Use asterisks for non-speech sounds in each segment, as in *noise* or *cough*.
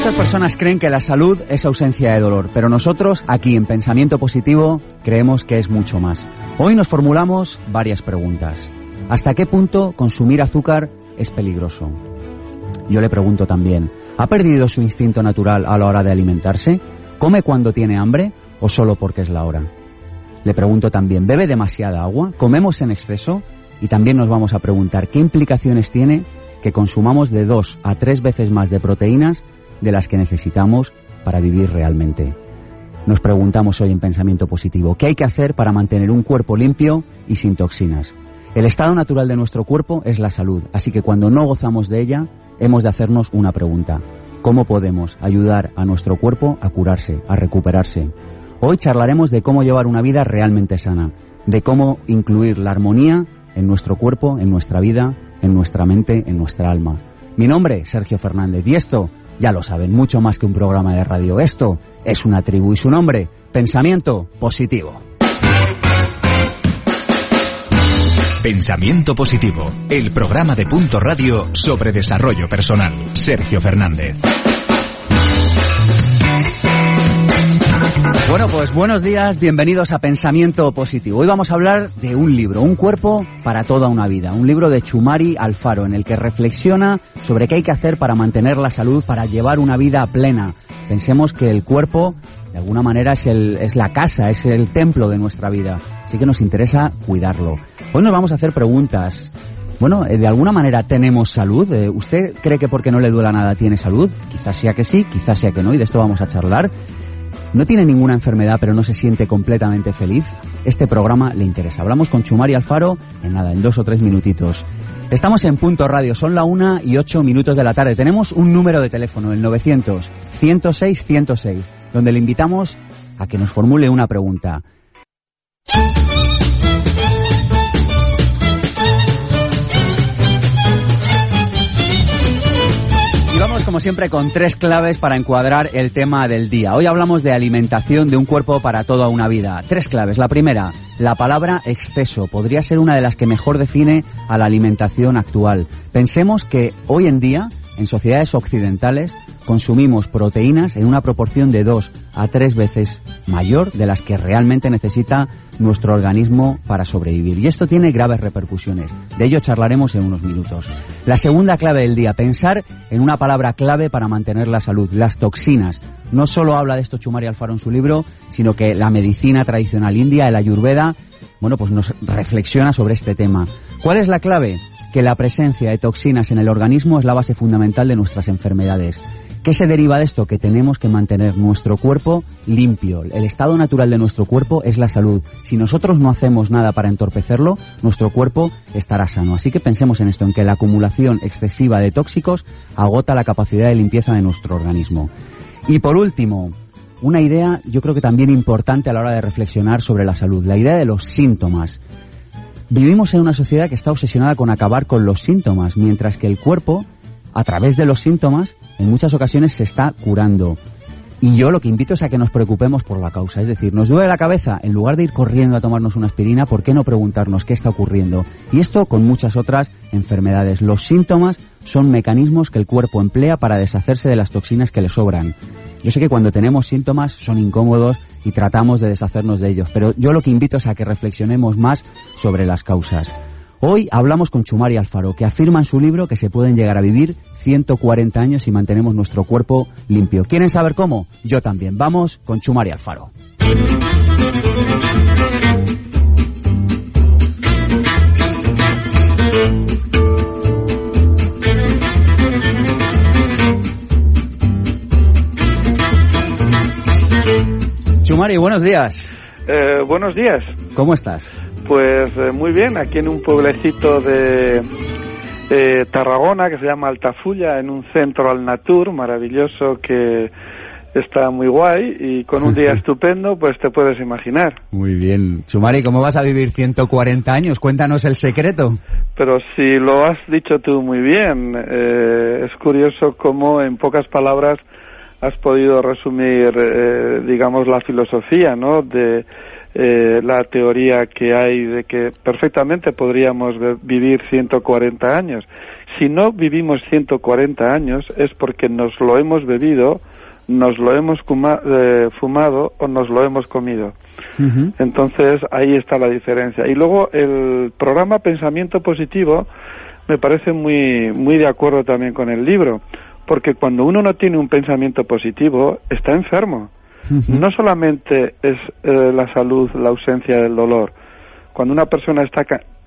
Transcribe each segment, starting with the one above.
Muchas personas creen que la salud es ausencia de dolor, pero nosotros aquí en Pensamiento Positivo creemos que es mucho más. Hoy nos formulamos varias preguntas. ¿Hasta qué punto consumir azúcar es peligroso? Yo le pregunto también, ¿ha perdido su instinto natural a la hora de alimentarse? ¿Come cuando tiene hambre o solo porque es la hora? Le pregunto también, ¿bebe demasiada agua? ¿Comemos en exceso? Y también nos vamos a preguntar, ¿qué implicaciones tiene que consumamos de dos a tres veces más de proteínas de las que necesitamos para vivir realmente. Nos preguntamos hoy en Pensamiento Positivo, ¿qué hay que hacer para mantener un cuerpo limpio y sin toxinas? El estado natural de nuestro cuerpo es la salud, así que cuando no gozamos de ella, hemos de hacernos una pregunta. ¿Cómo podemos ayudar a nuestro cuerpo a curarse, a recuperarse? Hoy charlaremos de cómo llevar una vida realmente sana, de cómo incluir la armonía en nuestro cuerpo, en nuestra vida, en nuestra mente, en nuestra alma. Mi nombre, es Sergio Fernández, y esto ya lo saben, mucho más que un programa de radio. Esto es una tribu y su nombre, Pensamiento Positivo. Pensamiento Positivo, el programa de Punto Radio sobre desarrollo personal. Sergio Fernández. Bueno, pues buenos días, bienvenidos a Pensamiento Positivo. Hoy vamos a hablar de un libro, Un cuerpo para toda una vida, un libro de Chumari Alfaro en el que reflexiona sobre qué hay que hacer para mantener la salud, para llevar una vida plena. Pensemos que el cuerpo de alguna manera es, el, es la casa, es el templo de nuestra vida, así que nos interesa cuidarlo. Hoy nos vamos a hacer preguntas. Bueno, eh, de alguna manera tenemos salud. Eh, ¿Usted cree que porque no le duela nada tiene salud? Quizás sea que sí, quizás sea que no, y de esto vamos a charlar no tiene ninguna enfermedad pero no se siente completamente feliz, este programa le interesa. Hablamos con Chumari Alfaro en nada, en dos o tres minutitos. Estamos en Punto Radio, son la una y ocho minutos de la tarde. Tenemos un número de teléfono, el 900 106 106, donde le invitamos a que nos formule una pregunta. Como siempre con tres claves para encuadrar el tema del día. Hoy hablamos de alimentación de un cuerpo para toda una vida. Tres claves. La primera, la palabra exceso podría ser una de las que mejor define a la alimentación actual. Pensemos que hoy en día, en sociedades occidentales, consumimos proteínas en una proporción de dos a tres veces mayor de las que realmente necesita nuestro organismo para sobrevivir. Y esto tiene graves repercusiones. De ello charlaremos en unos minutos. La segunda clave del día, pensar en una palabra clave para mantener la salud, las toxinas. No solo habla de esto Chumari Alfaro en su libro, sino que la medicina tradicional india, el ayurveda, bueno, pues nos reflexiona sobre este tema. ¿Cuál es la clave? Que la presencia de toxinas en el organismo es la base fundamental de nuestras enfermedades. ¿Qué se deriva de esto? Que tenemos que mantener nuestro cuerpo limpio. El estado natural de nuestro cuerpo es la salud. Si nosotros no hacemos nada para entorpecerlo, nuestro cuerpo estará sano. Así que pensemos en esto, en que la acumulación excesiva de tóxicos agota la capacidad de limpieza de nuestro organismo. Y por último, una idea yo creo que también importante a la hora de reflexionar sobre la salud, la idea de los síntomas. Vivimos en una sociedad que está obsesionada con acabar con los síntomas, mientras que el cuerpo, a través de los síntomas, en muchas ocasiones se está curando. Y yo lo que invito es a que nos preocupemos por la causa. Es decir, nos duele la cabeza, en lugar de ir corriendo a tomarnos una aspirina, ¿por qué no preguntarnos qué está ocurriendo? Y esto con muchas otras enfermedades. Los síntomas son mecanismos que el cuerpo emplea para deshacerse de las toxinas que le sobran. Yo sé que cuando tenemos síntomas son incómodos y tratamos de deshacernos de ellos, pero yo lo que invito es a que reflexionemos más sobre las causas. Hoy hablamos con Chumari Alfaro, que afirma en su libro que se pueden llegar a vivir 140 años si mantenemos nuestro cuerpo limpio. ¿Quieren saber cómo? Yo también. Vamos con Chumari Alfaro. Chumari, buenos días. Eh, buenos días. ¿Cómo estás? Pues eh, muy bien, aquí en un pueblecito de Tarragona que se llama Altafulla, en un centro al Natur maravilloso que está muy guay y con un día *laughs* estupendo, pues te puedes imaginar. Muy bien. Chumari, ¿cómo vas a vivir 140 años? Cuéntanos el secreto. Pero si lo has dicho tú muy bien, eh, es curioso cómo en pocas palabras has podido resumir, eh, digamos, la filosofía, ¿no? De eh, la teoría que hay de que perfectamente podríamos vivir 140 años. Si no vivimos 140 años es porque nos lo hemos bebido, nos lo hemos eh, fumado o nos lo hemos comido. Entonces ahí está la diferencia. Y luego el programa Pensamiento Positivo me parece muy, muy de acuerdo también con el libro, porque cuando uno no tiene un pensamiento positivo está enfermo. No solamente es eh, la salud la ausencia del dolor. Cuando una persona está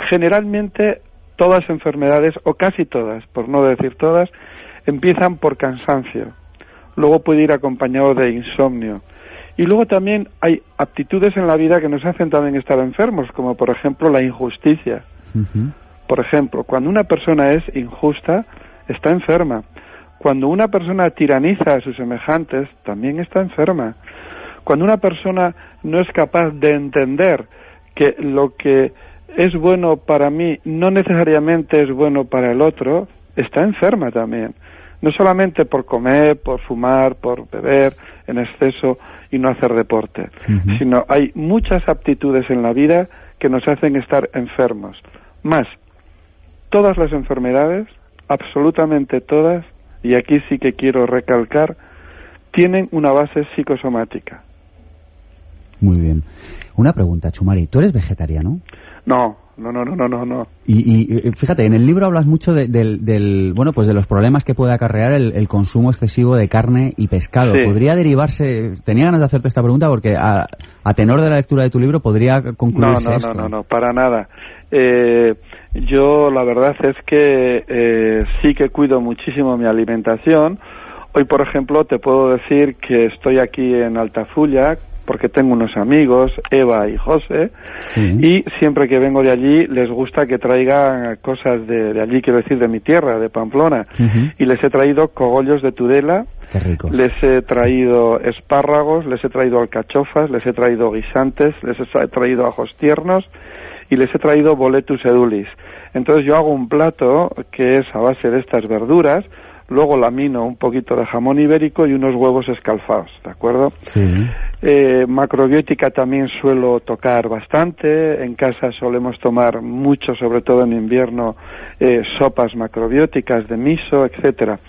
generalmente todas enfermedades o casi todas, por no decir todas, empiezan por cansancio. Luego puede ir acompañado de insomnio. Y luego también hay aptitudes en la vida que nos hacen también estar enfermos, como por ejemplo la injusticia. Por ejemplo, cuando una persona es injusta, está enferma. Cuando una persona tiraniza a sus semejantes, también está enferma. Cuando una persona no es capaz de entender que lo que es bueno para mí no necesariamente es bueno para el otro, está enferma también. No solamente por comer, por fumar, por beber en exceso y no hacer deporte, sino hay muchas aptitudes en la vida que nos hacen estar enfermos. Más, todas las enfermedades, absolutamente todas, y aquí sí que quiero recalcar, tienen una base psicosomática. Muy bien. Una pregunta, Chumari, ¿tú eres vegetariano? No, no, no, no, no, no. Y, fíjate, en el libro hablas mucho de, del, bueno, pues de los problemas que puede acarrear el, consumo excesivo de carne y pescado. ¿Podría derivarse, tenía ganas de hacerte esta pregunta porque a, tenor de la lectura de tu libro podría concluirse no, no, No, no, no, para nada. Eh, yo la verdad es que eh, sí que cuido muchísimo mi alimentación. Hoy, por ejemplo, te puedo decir que estoy aquí en Altafulla porque tengo unos amigos, Eva y José, y siempre que vengo de allí les gusta que traiga cosas de, allí, quiero decir, de mi tierra, de Pamplona, y les he traído cogollos de Tudela, les he traído espárragos, les he traído alcachofas, les he traído guisantes, les he traído ajos tiernos, y les he traído boletus edulis. Entonces yo hago un plato que es a base de estas verduras, luego lamino un poquito de jamón ibérico y unos huevos escalfados, ¿de acuerdo? Sí. Eh, macrobiótica también suelo tocar bastante, en casa solemos tomar mucho, sobre todo en invierno, eh, sopas macrobióticas de miso, etcétera.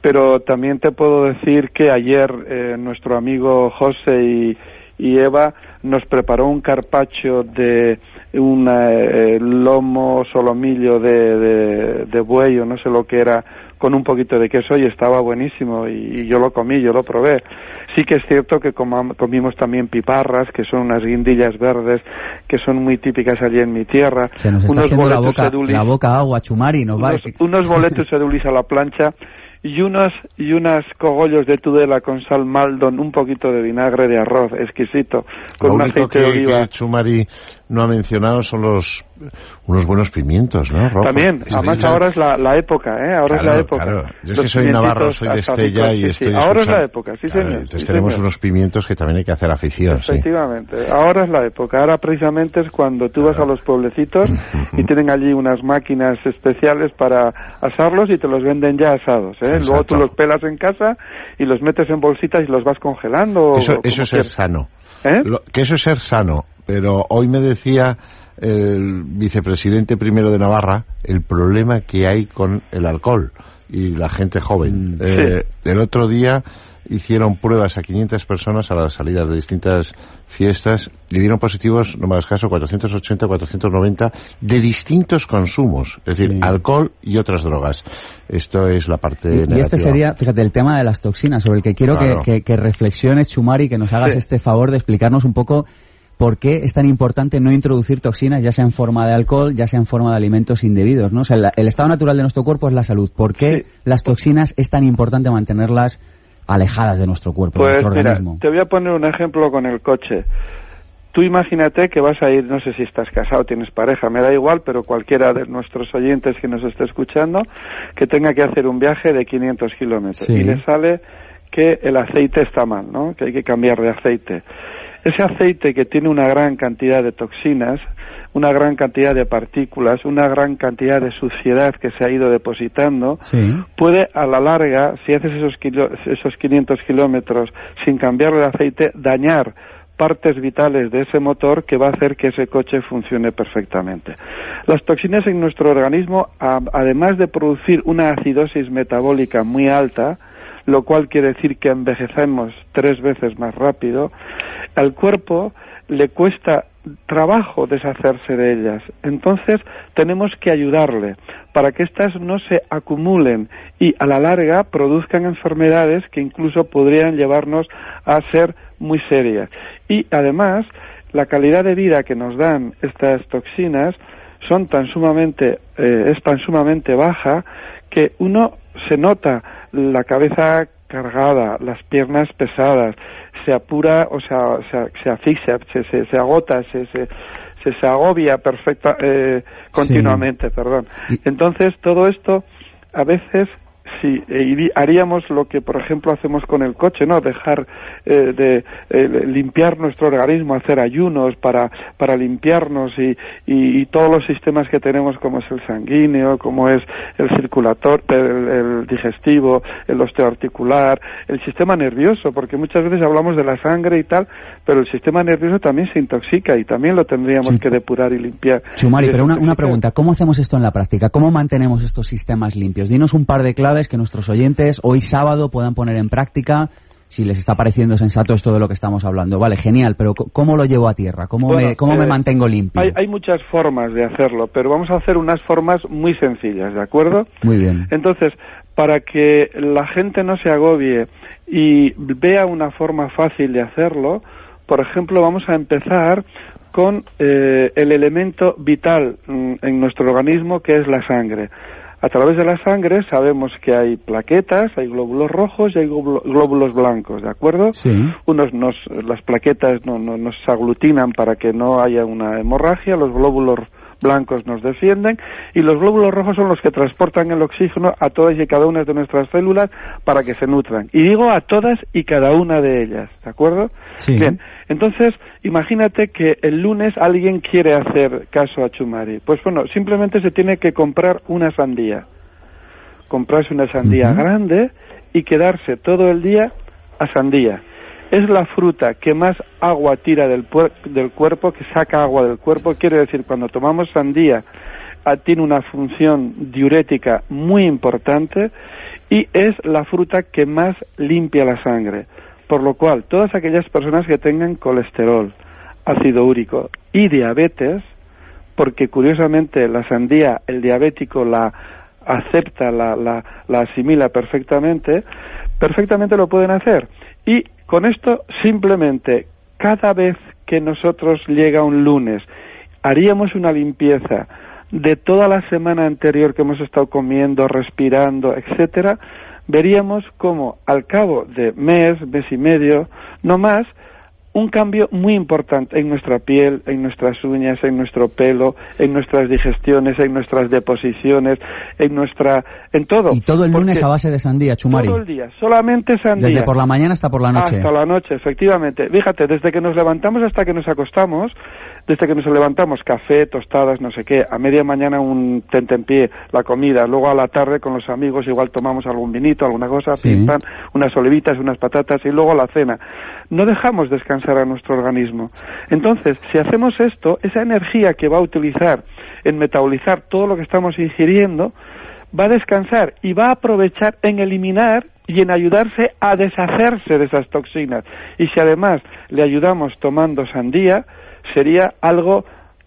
Pero también te puedo decir que ayer eh, nuestro amigo José y, y Eva nos preparó un carpacho de un eh, lomo solomillo de, de, buey o no sé lo que era con un poquito de queso y estaba buenísimo y, yo lo comí, yo lo probé. Sí que es cierto que comimos también piparras, que son unas guindillas verdes que son muy típicas allí en mi tierra. unos boletos la boca, la boca agua, chumari, nos unos, unos boletos *laughs* edulis a la plancha y unos y unas cogollos de tudela con sal maldon, un poquito de vinagre de arroz exquisito con un aceite de oliva. Chumari no ha mencionado son los unos buenos pimientos, ¿no? También, además ahora es la, la, época, ¿eh? Ahora es la época. Claro. Yo es que soy navarro, soy de Estella y estoy Ahora es la época, sí señor. Entonces tenemos unos pimientos que también hay que hacer afición, Efectivamente, ahora es la época. Ahora precisamente es cuando tú vas a los pueblecitos *laughs* y tienen allí unas máquinas especiales para asarlos y te los venden ya asados, ¿eh? Luego tú los pelas en casa y los metes en bolsitas y los vas congelando. Eso, eso es ser sano. ¿Eh? que eso es ser sano, pero hoy me decía el vicepresidente primero de Navarra el problema que hay con el alcohol y la gente joven. Mm. Eh, el otro día hicieron pruebas a 500 personas a las salidas de distintas fiestas y dieron positivos, no más caso, 480, 490 de distintos consumos, es decir, alcohol y otras drogas. Esto es la parte y, Y este sería, fíjate, el tema de las toxinas, sobre el que quiero que, que, reflexiones, Chumari, que nos hagas este favor de explicarnos un poco por qué es tan importante no introducir toxinas, ya sea en forma de alcohol, ya sea en forma de alimentos indebidos. ¿no? O sea, el, estado natural de nuestro cuerpo es la salud. ¿Por qué las toxinas es tan importante mantenerlas alejadas de nuestro cuerpo, de pues nuestro mira, organismo? Te voy a poner un ejemplo con el coche. Tú imagínate que vas a ir, no sé si estás casado, tienes pareja, me da igual, pero cualquiera de nuestros oyentes que nos esté escuchando, que tenga que hacer un viaje de 500 kilómetros y le sale que el aceite está mal, ¿no? Que hay que cambiar de aceite. Ese aceite que tiene una gran cantidad de toxinas, una gran cantidad de partículas, una gran cantidad de suciedad que se ha ido depositando, puede a la larga, si haces esos, esos 500 kilómetros sin cambiar el aceite, dañar partes vitales de ese motor que va a hacer que ese coche funcione perfectamente. Las toxinas en nuestro organismo, además de producir una acidosis metabólica muy alta, lo cual quiere decir que envejecemos tres veces más rápido, al cuerpo le cuesta trabajo deshacerse de ellas. Entonces tenemos que ayudarle para que éstas no se acumulen y a la larga produzcan enfermedades que incluso podrían llevarnos a ser muy serias. Y además, la calidad de vida que nos dan estas toxinas son tan sumamente, eh, es tan sumamente baja que uno se nota la cabeza cargada, las piernas pesadas, se apura, o sea, se, se asfixia, se, se, se agota, se, se, se, agobia perfecta, eh, continuamente, perdón. Entonces, todo esto a veces sí, eh, haríamos lo que, por ejemplo, hacemos con el coche, ¿no? Dejar eh, de eh, limpiar nuestro organismo, hacer ayunos para, para limpiarnos y, y, todos los sistemas que tenemos, como es el sanguíneo, como es el circulator, el, digestivo, el osteoarticular, el sistema nervioso, porque muchas veces hablamos de la sangre y tal, pero el sistema nervioso también se intoxica y también lo tendríamos que depurar y limpiar. Chumari, pero una, una pregunta, ¿cómo hacemos esto en la práctica? ¿Cómo mantenemos estos sistemas limpios? Dinos un par de claves que nuestros oyentes hoy sábado puedan poner en práctica si les está pareciendo sensato esto de lo que estamos hablando. Vale, genial, pero ¿cómo lo llevo a tierra? ¿Cómo, me, cómo me eh, mantengo limpio? Hay, hay, muchas formas de hacerlo, pero vamos a hacer unas formas muy sencillas, ¿de acuerdo? Muy bien. Entonces, para que la gente no se agobie y vea una forma fácil de hacerlo, por ejemplo, vamos a empezar con eh, el elemento vital mm, en nuestro organismo que es la sangre. A través de la sangre sabemos que hay plaquetas, hay glóbulos rojos y hay glóbulos blancos, ¿de acuerdo? Sí. Unos nos, las plaquetas no, no, nos aglutinan para que no haya una hemorragia, los glóbulos blancos nos defienden y los glóbulos rojos son los que transportan el oxígeno a todas y cada una de nuestras células para que se nutran. Y digo a todas y cada una de ellas, ¿de acuerdo? Sí. Bien, entonces imagínate que el lunes alguien quiere hacer caso a Chumari. Pues bueno, simplemente se tiene que comprar una sandía. Comprarse una sandía grande y quedarse todo el día a sandía es la fruta que más agua tira del, del cuerpo, que saca agua del cuerpo. Quiere decir, cuando tomamos sandía, ah, tiene una función diurética muy importante y es la fruta que más limpia la sangre. Por lo cual, todas aquellas personas que tengan colesterol, ácido úrico y diabetes, porque curiosamente la sandía, el diabético la acepta, la, la, la asimila perfectamente, perfectamente lo pueden hacer. Y con esto simplemente cada vez que nosotros llega un lunes haríamos una limpieza de toda la semana anterior que hemos estado comiendo, respirando, etcétera, veríamos como al cabo de mes, mes y medio, no más, un cambio muy importante en nuestra piel, en nuestras uñas, en nuestro pelo, en nuestras digestiones, en nuestras deposiciones, en nuestra, en todo. Y todo el lunes a base de sandía, Chumari. Todo el día, solamente sandía. Desde por la mañana hasta por la noche. Hasta la noche, efectivamente. Fíjate, desde que nos levantamos hasta que nos acostamos, desde que nos levantamos, café, tostadas, no sé qué, a media mañana un tentempié, la comida, luego a la tarde con los amigos igual tomamos algún vinito, alguna cosa, unas olivitas, unas patatas y luego la cena. No dejamos descansar a nuestro organismo. Entonces, si hacemos esto, esa energía que va a utilizar en metabolizar todo lo que estamos ingiriendo, va a descansar y va a aprovechar en eliminar y en ayudarse a deshacerse de esas toxinas. Y si además le ayudamos tomando sandía, sería algo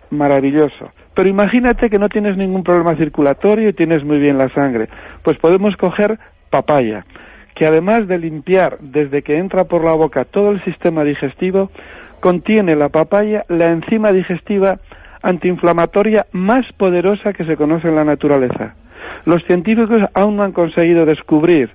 maravilloso. Pero imagínate que no tienes ningún problema circulatorio y tienes muy bien la sangre. Pues podemos coger papaya, que además de limpiar desde que entra por la boca todo el sistema digestivo, contiene la papaya la enzima digestiva antiinflamatoria más poderosa que se conoce en la naturaleza. Los científicos aún no han conseguido descubrir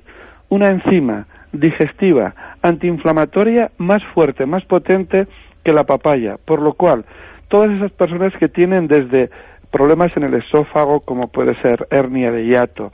una enzima digestiva antiinflamatoria más fuerte, más potente que la papaya, por lo cual todas esas personas que tienen desde problemas en el esófago, como puede ser hernia de hiato,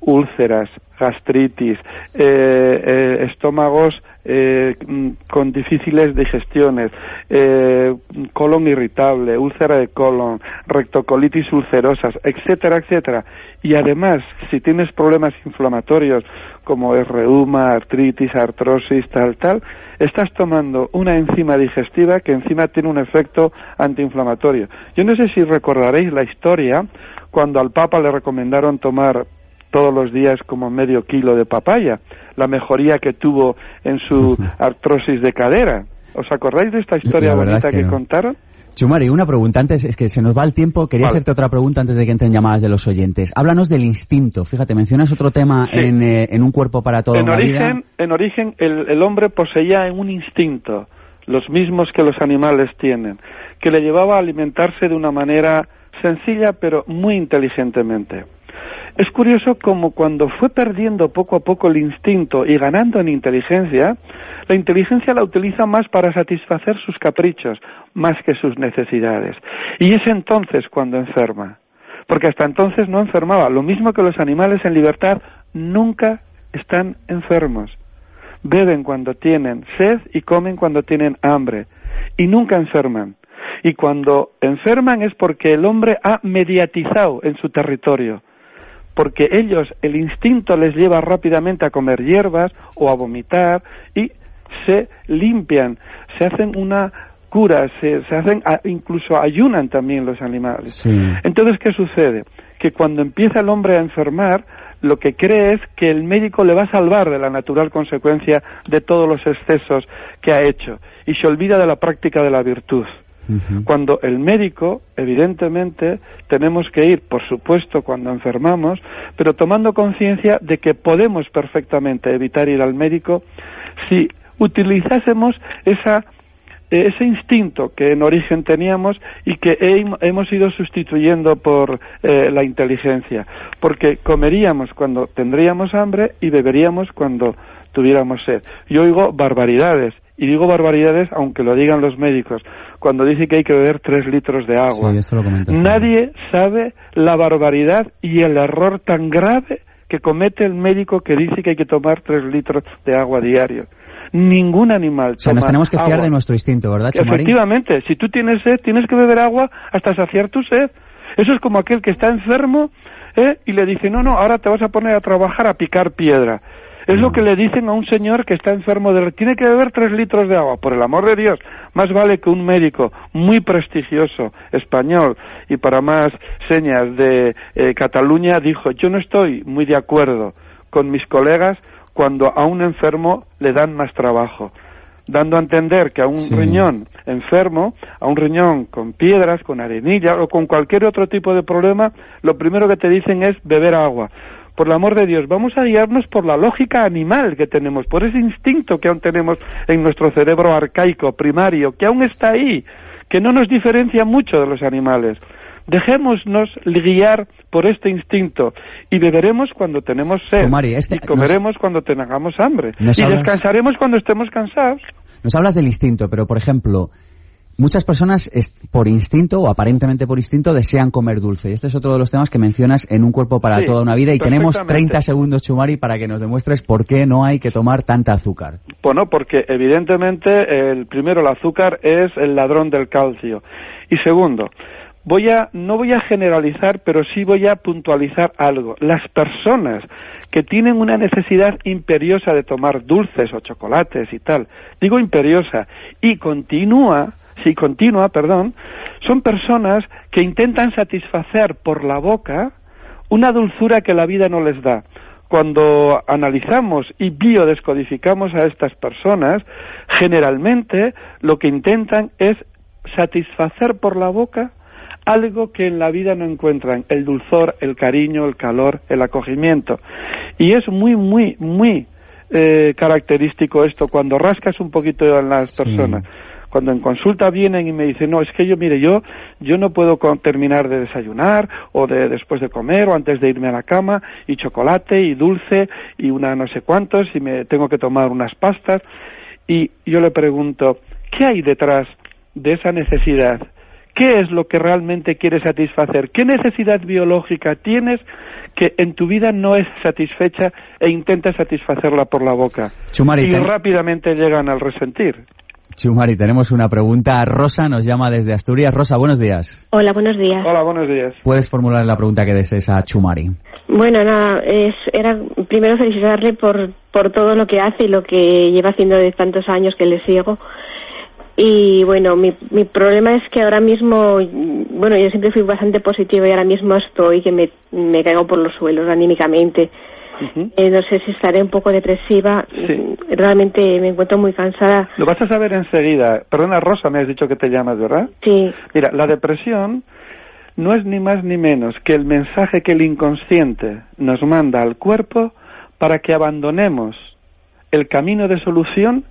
úlceras, gastritis, eh, eh, estómagos eh, mm, con difíciles digestiones, eh, colon irritable, úlcera de colon, rectocolitis ulcerosas, etcétera, etcétera. Y además, si tienes problemas inflamatorios como es reuma, artritis, artrosis, tal, tal, estás tomando una enzima digestiva que encima tiene un efecto antiinflamatorio. Yo no sé si recordaréis la historia cuando al Papa le recomendaron tomar todos los días como medio kilo de papaya, la mejoría que tuvo en su *laughs* artrosis de cadera. ¿Os acordáis de esta historia bonita que, contaron? Chumari, una pregunta antes, es que se nos va el tiempo. Quería hacerte otra pregunta antes de que entren llamadas de los oyentes. Háblanos del instinto. Fíjate, mencionas otro tema eh, en, un cuerpo para toda en origen, vida. En origen, el, el hombre poseía un instinto, los mismos que los animales tienen, que le llevaba a alimentarse de una manera sencilla pero muy inteligentemente. Es curioso como cuando fue perdiendo poco a poco el instinto y ganando en inteligencia, la inteligencia la utiliza más para satisfacer sus caprichos, más que sus necesidades. Y es entonces cuando enferma. Porque hasta entonces no enfermaba. Lo mismo que los animales en libertad nunca están enfermos. Beben cuando tienen sed y comen cuando tienen hambre. Y nunca enferman. Y cuando enferman es porque el hombre ha mediatizado en su territorio porque ellos, el instinto les lleva rápidamente a comer hierbas o a vomitar y se limpian, se hacen una cura, se, hacen, incluso ayunan también los animales. Entonces, ¿qué sucede? Que cuando empieza el hombre a enfermar, lo que cree es que el médico le va a salvar de la natural consecuencia de todos los excesos que ha hecho y se olvida de la práctica de la virtud. Cuando el médico, evidentemente, tenemos que ir, por supuesto, cuando enfermamos, pero tomando conciencia de que podemos perfectamente evitar ir al médico si utilizásemos esa ese instinto que en origen teníamos y que hemos ido sustituyendo por eh, la inteligencia, porque comeríamos cuando tendríamos hambre y beberíamos cuando tuviéramos sed. Yo oigo barbaridades y digo barbaridades aunque lo digan los médicos, cuando dice que hay que beber tres litros de agua. Nadie sabe la barbaridad y el error tan grave que comete el médico que dice que hay que tomar tres litros de agua diario. Ningún animal. O sea, nos tenemos que fiar de nuestro instinto, ¿verdad, Efectivamente, si tú tienes sed, tienes que beber agua hasta saciar tu sed. Eso es como aquel que está enfermo ¿eh? y le dice, no, no, ahora te vas a poner a trabajar a picar piedra. Es lo que le dicen a un señor que está enfermo de... Tiene que beber tres litros de agua, por el amor de Dios. Más vale que un médico muy prestigioso, español, y para más señas de eh, Cataluña, dijo, yo no estoy muy de acuerdo con mis colegas cuando a un enfermo le dan más trabajo dando a entender que a un riñón enfermo, a un riñón con piedras, con arenilla o con cualquier otro tipo de problema, lo primero que te dicen es beber agua por el amor de Dios, vamos a guiarnos por la lógica animal que tenemos, por ese instinto que aún tenemos en nuestro cerebro arcaico, primario, que aún está ahí, que no nos diferencia mucho de los animales. Dejémonos guiar por este instinto y beberemos cuando tenemos sed este y comeremos cuando tengamos hambre y descansaremos cuando estemos cansados. Nos hablas del instinto, pero por ejemplo, Muchas personas, por instinto o aparentemente por instinto, desean comer dulce. Y este es otro de los temas que mencionas en un cuerpo para toda una vida. Y tenemos 30 segundos, Chumari, para que nos demuestres por qué no hay que tomar tanta azúcar. Bueno, porque evidentemente, el primero, el azúcar es el ladrón del calcio. Y segundo, voy a, no voy a generalizar, pero sí voy a puntualizar algo. Las personas que tienen una necesidad imperiosa de tomar dulces o chocolates y tal, digo imperiosa, y continúa, si continua, perdón, son personas que intentan satisfacer por la boca una dulzura que la vida no les da. Cuando analizamos y biodescodificamos a estas personas, generalmente lo que intentan es satisfacer por la boca algo que en la vida no encuentran, el dulzor, el cariño, el calor, el acogimiento. Y es muy, muy, muy eh, característico esto cuando rascas un poquito en las personas cuando en consulta vienen y me dicen, no, es que yo, mire, yo, yo no puedo terminar de desayunar o de después de comer o antes de irme a la cama y chocolate y dulce y una no sé cuántos y me tengo que tomar unas pastas y yo le pregunto, ¿qué hay detrás de esa necesidad ¿Qué es lo que realmente quieres satisfacer? ¿Qué necesidad biológica tienes que en tu vida no es satisfecha e intentas satisfacerla por la boca? Chumari, y ten- rápidamente llegan al resentir. Chumari, tenemos una pregunta. Rosa nos llama desde Asturias. Rosa, buenos días. Hola, buenos días. Hola, buenos días. Puedes formular la pregunta que desees a Chumari. Bueno, nada, es, era primero felicitarle por, por todo lo que hace y lo que lleva haciendo de tantos años que le sigo. Y bueno, mi, mi problema es que ahora mismo, bueno, yo siempre fui bastante positiva y ahora mismo estoy que me, me caigo por los suelos anímicamente. Ujú. Eh, no sé si estaré un poco depresiva. Sí. Realmente me encuentro muy cansada. Lo vas a saber enseguida. Perdona, Rosa, me has dicho que te llamas, ¿verdad? Sí, Mira, la depresión no es ni más ni menos que el mensaje que el inconsciente nos manda al cuerpo para que abandonemos el camino de solución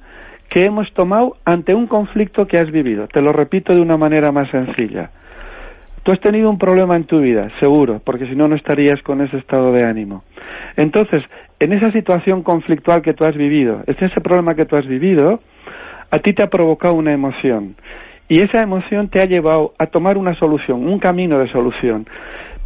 que hemos tomado ante un conflicto que has vivido. Te lo repito de una manera más sencilla. Tú has tenido un problema en tu vida, seguro, porque si no, no estarías con ese estado de ánimo. Entonces, en esa situación conflictual que tú has vivido, ese problema que tú has vivido, a ti te ha provocado una emoción. Y esa emoción te ha llevado a tomar una solución, un camino de solución.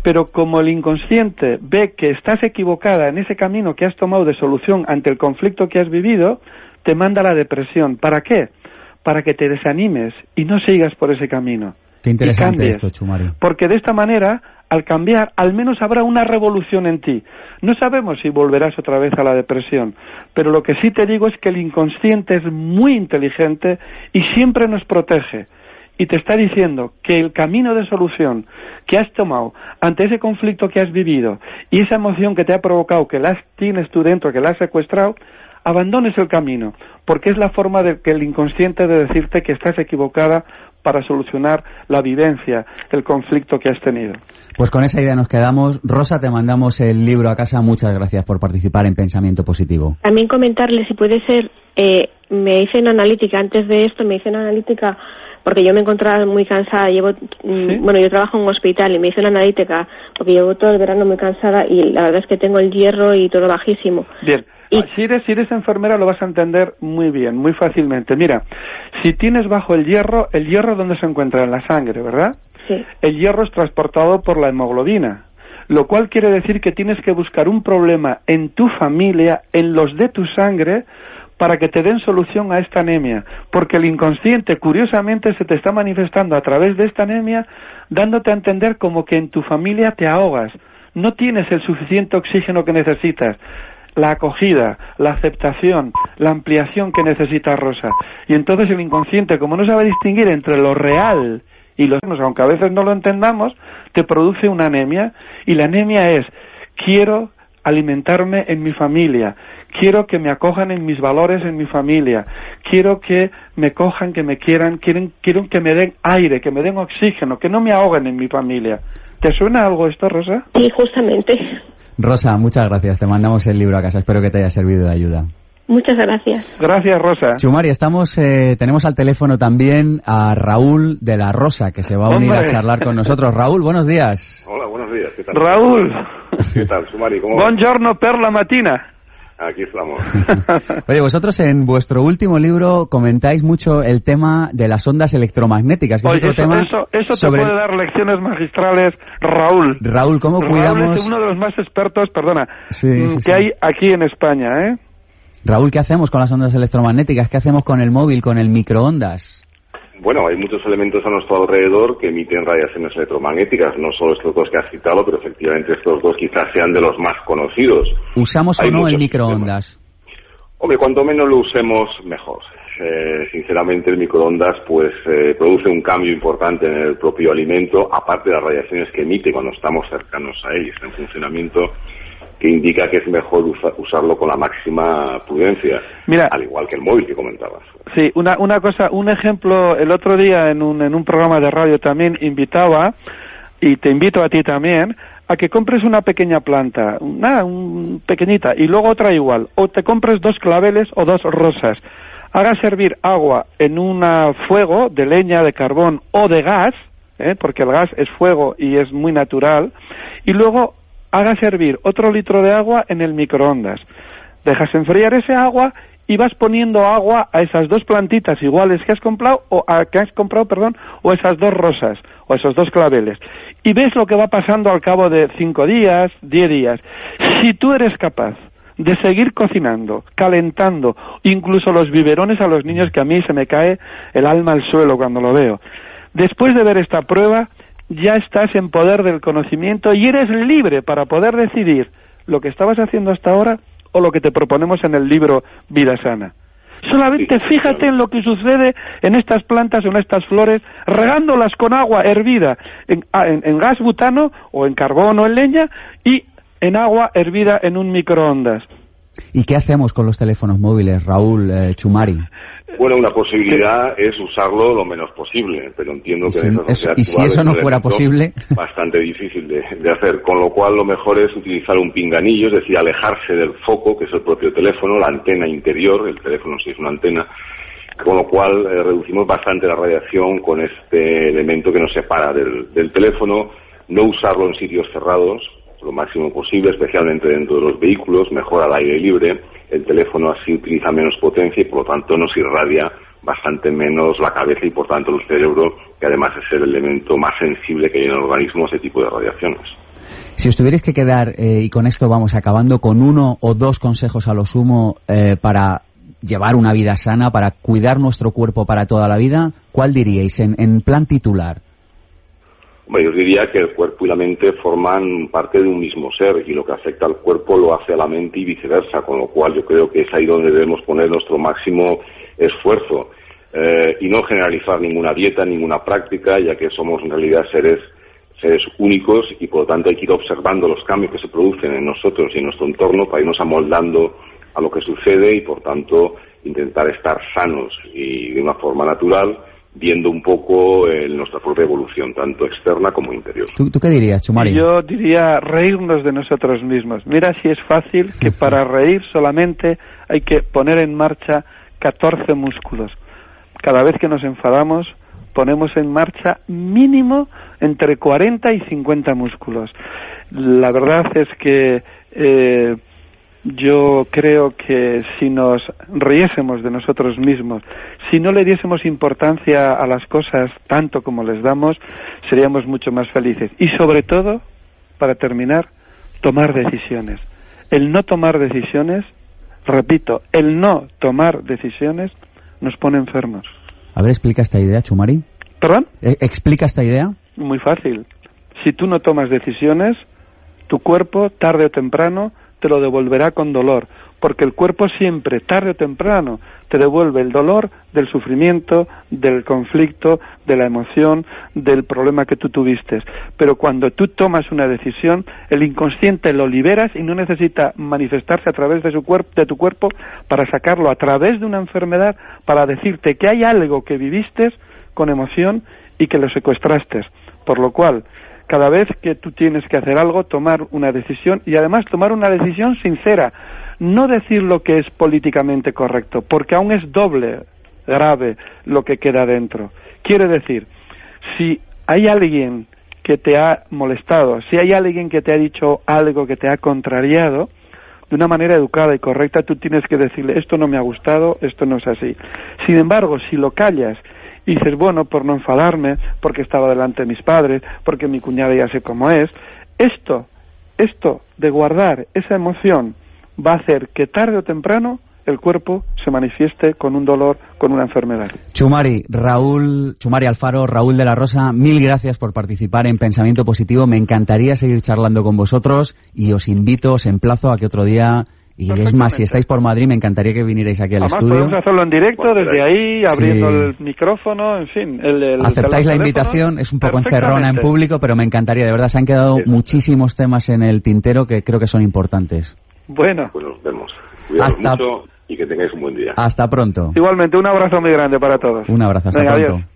Pero como el inconsciente ve que estás equivocada en ese camino que has tomado de solución ante el conflicto que has vivido, te manda la depresión. ¿Para qué? Para que te desanimes y no sigas por ese camino. Qué interesante cambies. esto, Chumari. Porque de esta manera, al cambiar, al menos habrá una revolución en ti. No sabemos si volverás otra vez a la depresión, pero lo que sí te digo es que el inconsciente es muy inteligente y siempre nos protege. Y te está diciendo que el camino de solución que has tomado ante ese conflicto que has vivido y esa emoción que te ha provocado, que la tienes tú dentro, que la has secuestrado, abandones el camino, porque es la forma de que el inconsciente de decirte que estás equivocada para solucionar la vivencia, el conflicto que has tenido. Pues con esa idea nos quedamos. Rosa, te mandamos el libro a casa. Muchas gracias por participar en Pensamiento Positivo. También comentarle si puede ser, eh, me hice una analítica antes de esto, me hice una analítica porque yo me encontraba muy cansada, llevo, mm, Sí. bueno, yo trabajo en un hospital y me hice una analítica porque llevo todo el verano muy cansada y la verdad es que tengo el hierro y todo bajísimo. Bien, Y- si eres, si eres enfermera lo vas a entender muy bien, muy fácilmente. Mira, si tienes bajo el hierro, el hierro donde se encuentra en la sangre, ¿verdad? Sí, El hierro es transportado por la hemoglobina, lo cual quiere decir que tienes que buscar un problema en tu familia, en los de tu sangre, para que te den solución a esta anemia, porque el inconsciente curiosamente se te está manifestando a través de esta anemia, dándote a entender como que en tu familia te ahogas, no tienes el suficiente oxígeno que necesitas, la acogida, la aceptación, la ampliación que necesita Rosa. Y entonces el inconsciente, como no sabe distinguir entre lo real y lo aunque a veces no lo entendamos, te produce una anemia y la anemia es quiero alimentarme en mi familia, quiero que me acojan en mis valores en mi familia, quiero que me cojan, que me quieran, quieren, quiero que me den aire, que me den oxígeno, que no me ahoguen en mi familia. ¿Te suena algo esto, Rosa? sí, justamente. Rosa, muchas gracias. Te mandamos el libro a casa. Espero que te haya servido de ayuda. Muchas gracias. Gracias, Rosa. Chumari, estamos, eh, tenemos al teléfono también a Raúl de la Rosa, que se va a unir Hombre. a charlar con nosotros. Raúl, buenos días. Hola, buenos días. ¿Qué tal? Raúl. ¿Qué tal, Sumari? ¿Cómo? *laughs* Buongiorno per la mattina. Aquí estamos. *laughs* Oye, vosotros en vuestro último libro comentáis mucho el tema de las ondas electromagnéticas, que Oye, es otro eso, tema eso, eso te sobre... puede dar lecciones magistrales, Raúl. Raúl, ¿cómo Raúl cuidamos... es uno de los más expertos, perdona, Sí, mm, sí, que sí. hay aquí en España, ¿eh? Raúl, ¿qué hacemos con las ondas electromagnéticas? ¿Qué hacemos con el móvil, con el microondas? Bueno, hay muchos elementos a nuestro alrededor que emiten radiaciones electromagnéticas, no solo estos dos que has citado, pero efectivamente estos dos quizás sean de los más conocidos. ¿Usamos Hay o no el microondas? Hombre, cuanto menos lo usemos, mejor. Eh, sinceramente, el microondas pues eh, produce un cambio importante en el propio alimento, aparte de las radiaciones que emite cuando estamos cercanos a él y está en funcionamiento, que indica que es mejor usa- usarlo con la máxima prudencia, Mira. al igual que el móvil que comentabas. Sí, una, una cosa, un ejemplo, el otro día en un, en un programa de radio también invitaba, y te invito a ti también, a que compres una pequeña planta, una un, pequeñita, y luego otra igual, o te compres dos claveles o dos rosas. Hagas servir agua en un fuego de leña, de carbón o de gas, ¿eh? porque el gas es fuego y es muy natural, y luego haga servir otro litro de agua en el microondas. Dejas enfriar ese agua y vas poniendo agua a esas dos plantitas iguales que has comprado o a, que has comprado, perdón, o esas dos rosas o esos dos claveles y ves lo que va pasando al cabo de cinco días, diez días. Si tú eres capaz de seguir cocinando, calentando, incluso los biberones a los niños que a mí se me cae el alma al suelo cuando lo veo. Después de ver esta prueba, ya estás en poder del conocimiento y eres libre para poder decidir lo que estabas haciendo hasta ahora o lo que te proponemos en el libro Vida Sana. Solamente fíjate en lo que sucede en estas plantas o en estas flores, regándolas con agua hervida en, en gas butano o en carbón o en leña y en agua hervida en un microondas. ¿Y qué hacemos con los teléfonos móviles, Raúl eh, Chumari? Bueno, una posibilidad es usarlo lo menos posible, pero entiendo que en esa Y si eso no fuera posible... *laughs* Bastante difícil de, de, hacer, con lo cual lo mejor es utilizar un pinganillo, es decir, alejarse del foco, que es el propio teléfono, la antena interior, el teléfono si es una antena, con lo cual eh, reducimos bastante la radiación con este elemento que nos separa del, del teléfono, no usarlo en sitios cerrados, lo máximo posible, especialmente dentro de los vehículos, mejor al aire libre. El teléfono así utiliza menos potencia y por lo tanto nos irradia bastante menos la cabeza y por tanto el cerebro, que además es el elemento más sensible que hay en el organismo a ese tipo de radiaciones. Si os tuvierais que quedar, eh, y con esto vamos acabando, con uno o dos consejos a lo sumo eh, para llevar una vida sana, para cuidar nuestro cuerpo para toda la vida, ¿cuál diríais en plan titular? Yo diría que el cuerpo y la mente forman parte de un mismo ser y lo que afecta al cuerpo lo hace a la mente y viceversa, con lo cual yo creo que es ahí donde debemos poner nuestro máximo esfuerzo. Eh, y no generalizar ninguna dieta, ninguna práctica, ya que somos en realidad seres seres únicos y por lo tanto hay que ir observando los cambios que se producen en nosotros y en nuestro entorno para irnos amoldando a lo que sucede y por tanto intentar estar sanos y de una forma natural viendo un poco eh, nuestra propia evolución, tanto externa como interior. ¿Tú, qué dirías, Chumari? Yo diría reírnos de nosotros mismos. Mira si es fácil que para reír solamente hay que poner en marcha 14 músculos. Cada vez que nos enfadamos ponemos en marcha mínimo entre 40 y 50 músculos. La verdad es que eh, yo creo que si nos riésemos de nosotros mismos, si no le diésemos importancia a las cosas tanto como les damos, seríamos mucho más felices. Y sobre todo, para terminar, tomar decisiones. El no tomar decisiones, repito, el no tomar decisiones nos pone enfermos. A ver, explica esta idea, Chumari. ¿Perdón? Eh, ¿Explica esta idea? Muy fácil. Si tú no tomas decisiones, tu cuerpo, tarde o temprano, te lo devolverá con dolor, porque el cuerpo siempre, tarde o temprano, te devuelve el dolor del sufrimiento, del conflicto, de la emoción, del problema que tú tuviste. Pero cuando tú tomas una decisión, el inconsciente lo liberas y no necesita manifestarse a través de, su de tu cuerpo para sacarlo a través de una enfermedad, para decirte que hay algo que viviste con emoción y que lo secuestraste. Por lo cual, cada vez que tú tienes que hacer algo, tomar una decisión y además tomar una decisión sincera, no decir lo que es políticamente correcto, porque aún es doble grave lo que queda dentro. Quiere decir, si hay alguien que te ha molestado, si hay alguien que te ha dicho algo que te ha contrariado, de una manera educada y correcta tú tienes que decirle esto no me ha gustado, esto no es así. Sin embargo, si lo callas y dices, bueno, por no enfadarme, porque estaba delante de mis padres, porque mi cuñada ya sé cómo es, esto, esto de guardar esa emoción va a hacer que tarde o temprano el cuerpo se manifieste con un dolor, con una enfermedad. Chumari, Raúl, Chumari Alfaro, Raúl de la Rosa, mil gracias por participar en Pensamiento Positivo. Me encantaría seguir charlando con vosotros y os invito, os emplazo a que otro día y es más, si estáis por Madrid, me encantaría que vinierais aquí al Además, estudio. podemos hacerlo en directo, desde ahí, abriendo el micrófono, en fin. El, Aceptáis la invitación, es un poco encerrona en público, pero me encantaría, de verdad, se han quedado muchísimos temas en el tintero que creo que son importantes. Bueno. Pues nos vemos. Hasta... mucho y que tengáis un buen día. Hasta pronto. Igualmente, un abrazo muy grande para todos. Un abrazo, hasta pronto.